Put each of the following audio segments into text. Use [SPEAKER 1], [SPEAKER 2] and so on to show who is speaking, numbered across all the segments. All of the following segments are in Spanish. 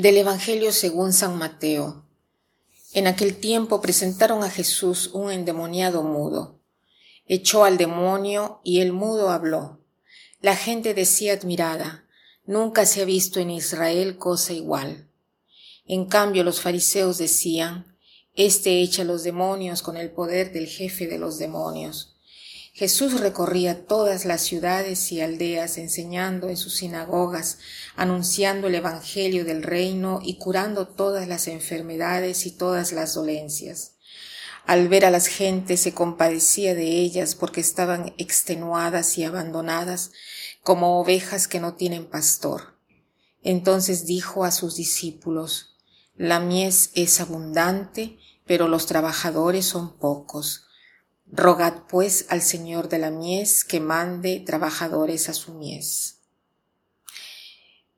[SPEAKER 1] Del Evangelio según San Mateo. En aquel tiempo presentaron a Jesús un endemoniado mudo. Echó al demonio y el mudo habló. La gente decía admirada, nunca se ha visto en Israel cosa igual. En cambio los fariseos decían, Este echa los demonios con el poder del jefe de los demonios. Jesús recorría todas las ciudades y aldeas enseñando en sus sinagogas, anunciando el Evangelio del reino y curando todas las enfermedades y todas las dolencias. Al ver a las gentes se compadecía de ellas porque estaban extenuadas y abandonadas como ovejas que no tienen pastor. Entonces dijo a sus discípulos, La mies es abundante, pero los trabajadores son pocos. Rogad pues al Señor de la mies que mande trabajadores a su mies.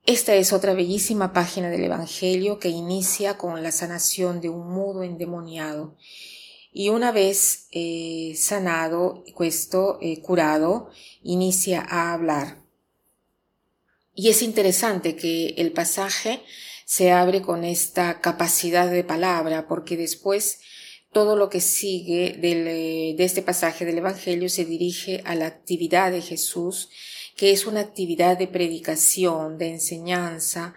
[SPEAKER 1] Esta es otra bellísima página del Evangelio que inicia con la sanación de un mudo endemoniado. Y una vez eh, sanado, esto eh, curado, inicia a hablar. Y es interesante que el pasaje se abre con esta capacidad de palabra, porque después todo lo que sigue eh, de este pasaje del Evangelio se dirige a la actividad de Jesús, que es una actividad de predicación, de enseñanza,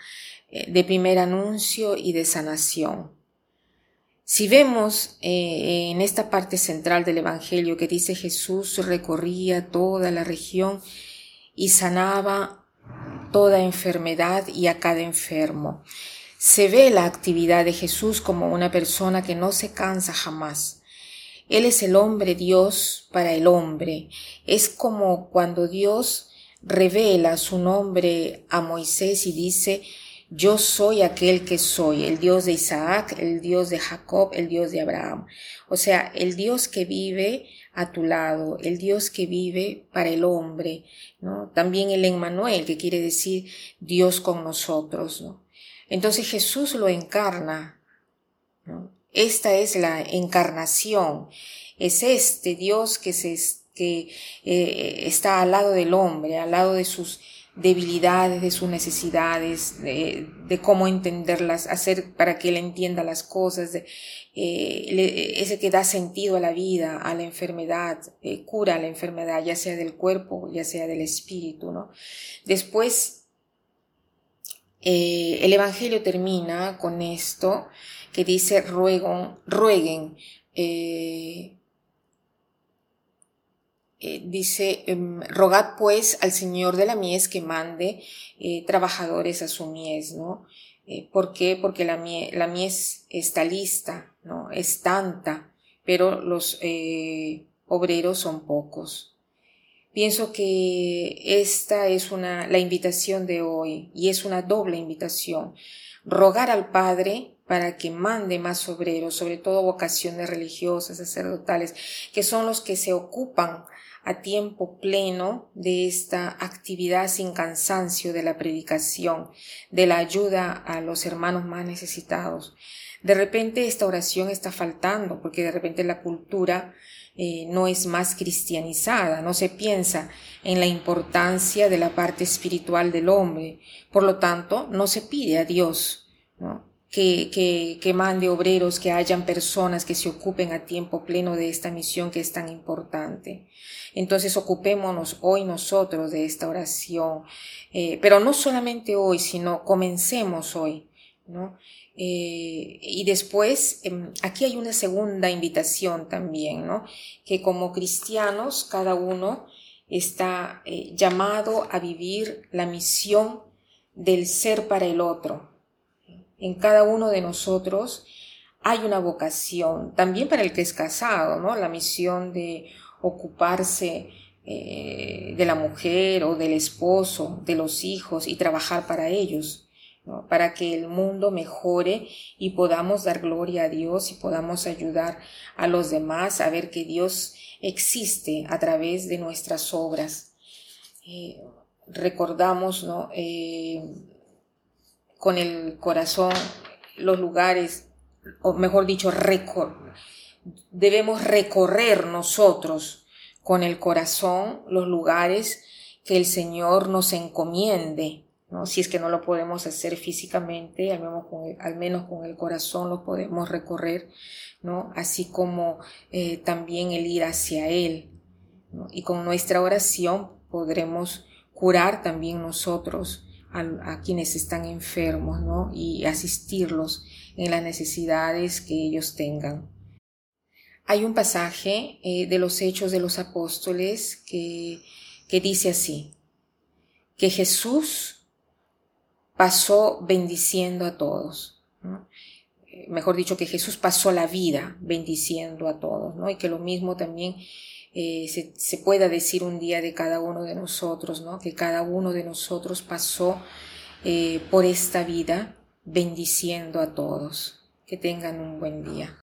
[SPEAKER 1] eh, de primer anuncio y de sanación. Si vemos eh, en esta parte central del Evangelio que dice Jesús recorría toda la región y sanaba toda enfermedad y a cada enfermo se ve la actividad de Jesús como una persona que no se cansa jamás. Él es el hombre Dios para el hombre. Es como cuando Dios revela su nombre a Moisés y dice, yo soy aquel que soy, el Dios de Isaac, el Dios de Jacob, el Dios de Abraham. O sea, el Dios que vive a tu lado, el Dios que vive para el hombre, ¿no? También el Emmanuel, que quiere decir Dios con nosotros, ¿no? Entonces Jesús lo encarna. Esta es la encarnación. Es este Dios que, se, que eh, está al lado del hombre, al lado de sus debilidades, de sus necesidades, de, cómo entenderlas, hacer para que él entienda las cosas, eh, ese que da sentido a la vida, a la enfermedad, eh, cura la enfermedad, ya sea del cuerpo, ya sea del espíritu, ¿no? Después eh, el Evangelio termina con esto que dice rueguen. Eh, eh, dice, em, rogad pues al Señor de la mies que mande trabajadores a su mies, ¿no? ¿Por qué? Porque la, la mies está lista, ¿no? Es tanta, pero los obreros son pocos. Pienso que esta es una, la invitación de hoy y es una doble invitación. Rogar al Padre para que mande más obreros, sobre todo vocaciones religiosas, sacerdotales, que son los que se ocupan a tiempo pleno de esta actividad sin cansancio de la predicación, de la ayuda a los hermanos más necesitados. De repente esta oración está faltando porque de repente la cultura eh, no es más cristianizada, no se piensa en la importancia de la parte espiritual del hombre. Por lo tanto, no se pide a Dios que, que, que mande obreros, que hayan personas que se ocupen a tiempo pleno de esta misión que es tan importante. Entonces ocupémonos hoy nosotros de esta oración, eh, pero no solamente hoy, sino comencemos hoy. ¿no? Eh, y después, em, aquí hay una segunda invitación también, ¿no? Que como cristianos, cada uno está eh, llamado a vivir la misión del ser para el otro. En cada uno de nosotros hay una vocación, también para el que es casado, ¿no? La misión de ocuparse eh, de la mujer o del esposo, de los hijos y trabajar para ellos para que el mundo mejore y podamos dar gloria a Dios y podamos ayudar a los demás a ver que Dios existe a través de nuestras obras. Eh, recordamos ¿no? Eh, con el corazón los lugares, o mejor dicho, debemos recorrer nosotros con el corazón los lugares que el Señor nos encomiende Si es que no lo podemos hacer físicamente, al menos con el, corazón lo podemos recorrer. Así como eh, también el ir hacia Él. Y con nuestra oración podremos curar también nosotros a, quienes están enfermos. Y asistirlos en las necesidades que ellos tengan. Hay un pasaje eh, de los Hechos de los Apóstoles que, que dice así, que Jesús pasó bendiciendo a todos. Eh, mejor dicho, que Jesús pasó la vida bendiciendo a todos, ¿no? Y que lo mismo también eh, se, pueda decir un día de cada uno de nosotros, ¿no? Que cada uno de nosotros pasó eh, por esta vida bendiciendo a todos. Que tengan un buen día.